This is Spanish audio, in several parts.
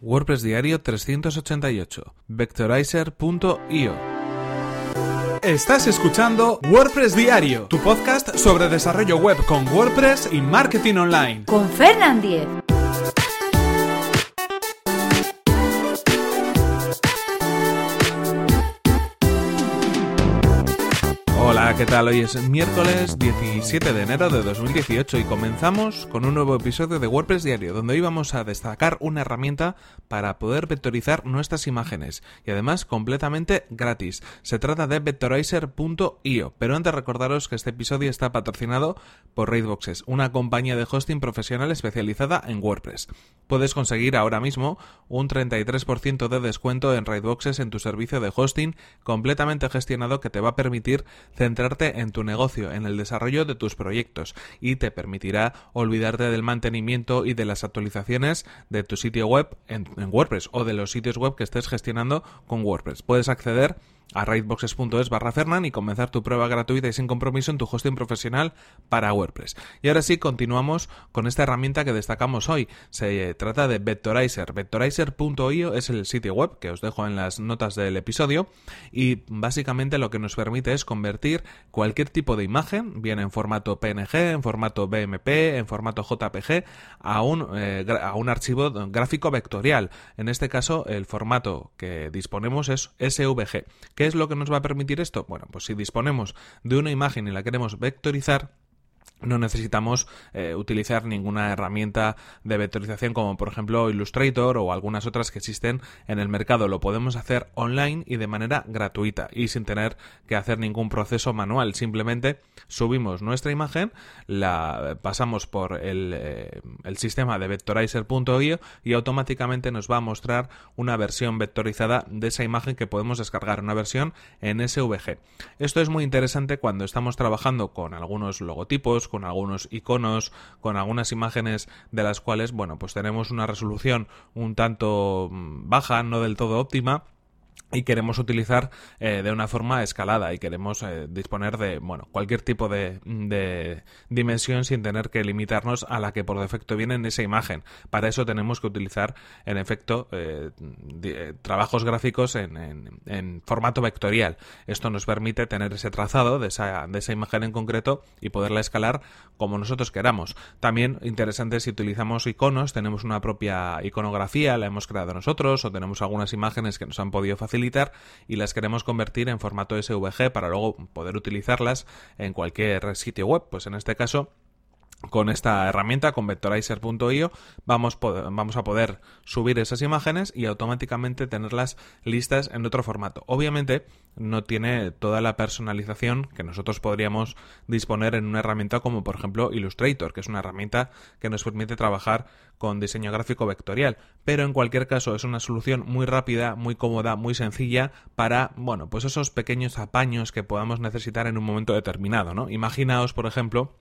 WordPress Diario 388, vectorizer.io. Estás escuchando WordPress Diario, tu podcast sobre desarrollo web con WordPress y marketing online. Con Fernand Diez. ¿Qué tal? Hoy es miércoles 17 de enero de 2018 y comenzamos con un nuevo episodio de WordPress Diario, donde hoy vamos a destacar una herramienta para poder vectorizar nuestras imágenes y además completamente gratis. Se trata de vectorizer.io, pero antes recordaros que este episodio está patrocinado por Raidboxes, una compañía de hosting profesional especializada en WordPress. Puedes conseguir ahora mismo un 33% de descuento en Raidboxes en tu servicio de hosting completamente gestionado que te va a permitir en tu negocio, en el desarrollo de tus proyectos y te permitirá olvidarte del mantenimiento y de las actualizaciones de tu sitio web en, WordPress o de los sitios web que estés gestionando con WordPress. Puedes acceder a raidboxes.es barra Fernan y comenzar tu prueba gratuita y sin compromiso en tu hosting profesional para WordPress. Y ahora sí, continuamos con esta herramienta que destacamos hoy. Se trata de Vectorizer. Vectorizer.io es el sitio web que os dejo en las notas del episodio y básicamente lo que nos permite es convertir cualquier tipo de imagen, bien en formato PNG, en formato BMP, en formato JPG, a un, eh, a un archivo gráfico vectorial. En este caso, el formato que disponemos es SVG ¿Qué es lo que nos va a permitir esto? Bueno, pues si disponemos de una imagen y la queremos vectorizar, no necesitamos eh, utilizar ninguna herramienta de vectorización como por ejemplo Illustrator o algunas otras que existen en el mercado. Lo podemos hacer online y de manera gratuita y sin tener que hacer ningún proceso manual. Simplemente subimos nuestra imagen, la pasamos por el, eh, el sistema de vectorizer.io y automáticamente nos va a mostrar una versión vectorizada de esa imagen que podemos descargar, una versión en SVG. Esto es muy interesante cuando estamos trabajando con algunos logotipos, con algunos iconos, con algunas imágenes de las cuales, bueno, pues tenemos una resolución un tanto mm, baja, no del todo óptima y queremos utilizar eh, de una forma escalada y queremos eh, disponer de bueno cualquier tipo de, dimensión sin tener que limitarnos a la que por defecto viene en esa imagen. Para eso tenemos que utilizar en efecto eh, trabajos gráficos en, en, formato vectorial. Esto nos permite tener ese trazado de esa, de esa imagen en concreto y poderla escalar como nosotros queramos. También interesante si utilizamos iconos tenemos una propia iconografía la hemos creado nosotros o tenemos algunas imágenes que nos han podido facilitar y las queremos convertir en formato SVG para luego poder utilizarlas en cualquier sitio web. Pues en este caso con esta herramienta, con vectorizer.io, vamos, vamos a poder subir esas imágenes y automáticamente tenerlas listas en otro formato. Obviamente no tiene toda la personalización que nosotros podríamos disponer en una herramienta como por ejemplo Illustrator, que es una herramienta que nos permite trabajar con diseño gráfico vectorial, pero en cualquier caso es una solución muy rápida, muy cómoda, muy sencilla para, bueno, pues esos pequeños apaños que podamos necesitar en un momento determinado, ¿no? Imaginaos, por ejemplo,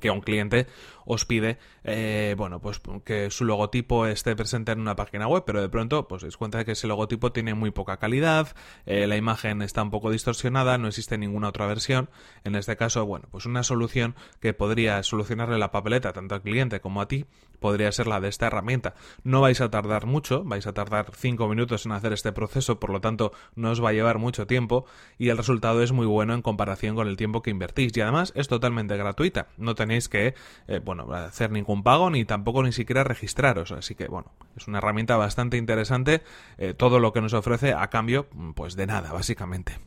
que un cliente os pide, eh, bueno, pues que su logotipo esté presente en una página web, pero de pronto, pues os cuenta de que ese logotipo tiene muy poca calidad, eh, la imagen está un poco distorsionada, no existe ninguna otra versión. En este caso, bueno, pues una solución que podría solucionarle la papeleta tanto al cliente como a ti podría ser la de esta herramienta. No vais a tardar mucho, vais a tardar 5 minutos en hacer este proceso, por lo tanto no os va a llevar mucho tiempo y el resultado es muy bueno en comparación con el tiempo que invertís y además es totalmente gratuita. Tenéis que, eh, bueno, hacer ningún pago ni tampoco ni siquiera registraros. Así que, bueno, es una herramienta bastante interesante. Eh, todo lo que nos ofrece a cambio, pues de nada, básicamente.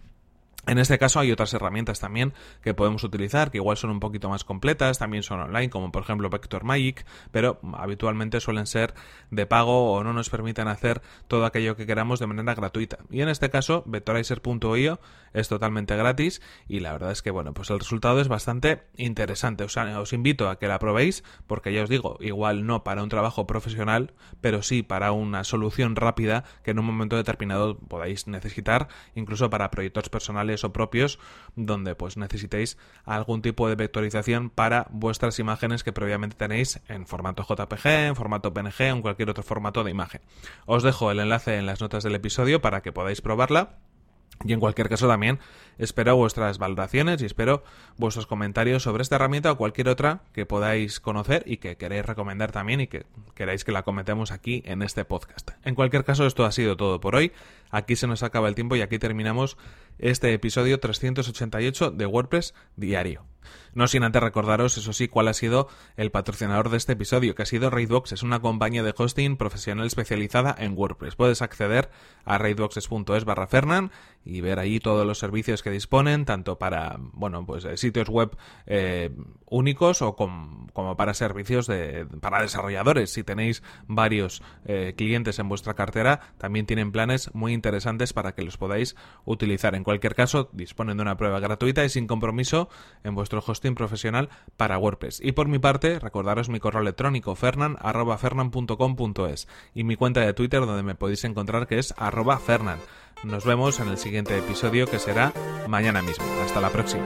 En este caso hay otras herramientas también que podemos utilizar, que igual son un poquito más completas, también son online, como por ejemplo Vector Magic, pero habitualmente suelen ser de pago o no nos permiten hacer todo aquello que queramos de manera gratuita. Y en este caso, vectorizer.io es totalmente gratis y la verdad es que bueno, pues el resultado es bastante interesante. Os invito a que la probéis porque ya os digo, igual no para un trabajo profesional, pero sí para una solución rápida que en un momento determinado podáis necesitar, incluso para proyectos personales o propios donde pues necesitéis algún tipo de vectorización para vuestras imágenes que previamente tenéis en formato JPG, en formato PNG o en cualquier otro formato de imagen. Os dejo el enlace en las notas del episodio para que podáis probarla Y en cualquier caso también espero vuestras valoraciones y espero vuestros comentarios sobre esta herramienta o cualquier otra que podáis conocer y que queréis recomendar también y que queráis que la cometemos aquí en este podcast. En cualquier caso, esto ha sido todo por hoy. Aquí se nos acaba el tiempo y aquí terminamos este episodio 388 de WordPress Diario. No sin antes recordaros, eso sí, cuál ha sido el patrocinador de este episodio, que ha sido Raidbox. Es una compañía de hosting profesional especializada en WordPress. Puedes acceder a raidboxes.es barra Fernan y ver ahí todos los servicios que disponen, tanto para, bueno, pues eh, sitios web eh, únicos o como para servicios de, para desarrolladores. Si tenéis varios eh, clientes en vuestra cartera, también tienen planes muy interesantes para que los podáis utilizar. En cualquier caso, disponen de una prueba gratuita y sin compromiso en vuestro profesional para WordPress. Y por mi parte, recordaros mi correo electrónico fernan.fernan.com.es y mi cuenta de Twitter donde me podéis encontrar que es arroba fernan. Nos vemos en el siguiente episodio que será mañana mismo. Hasta la próxima.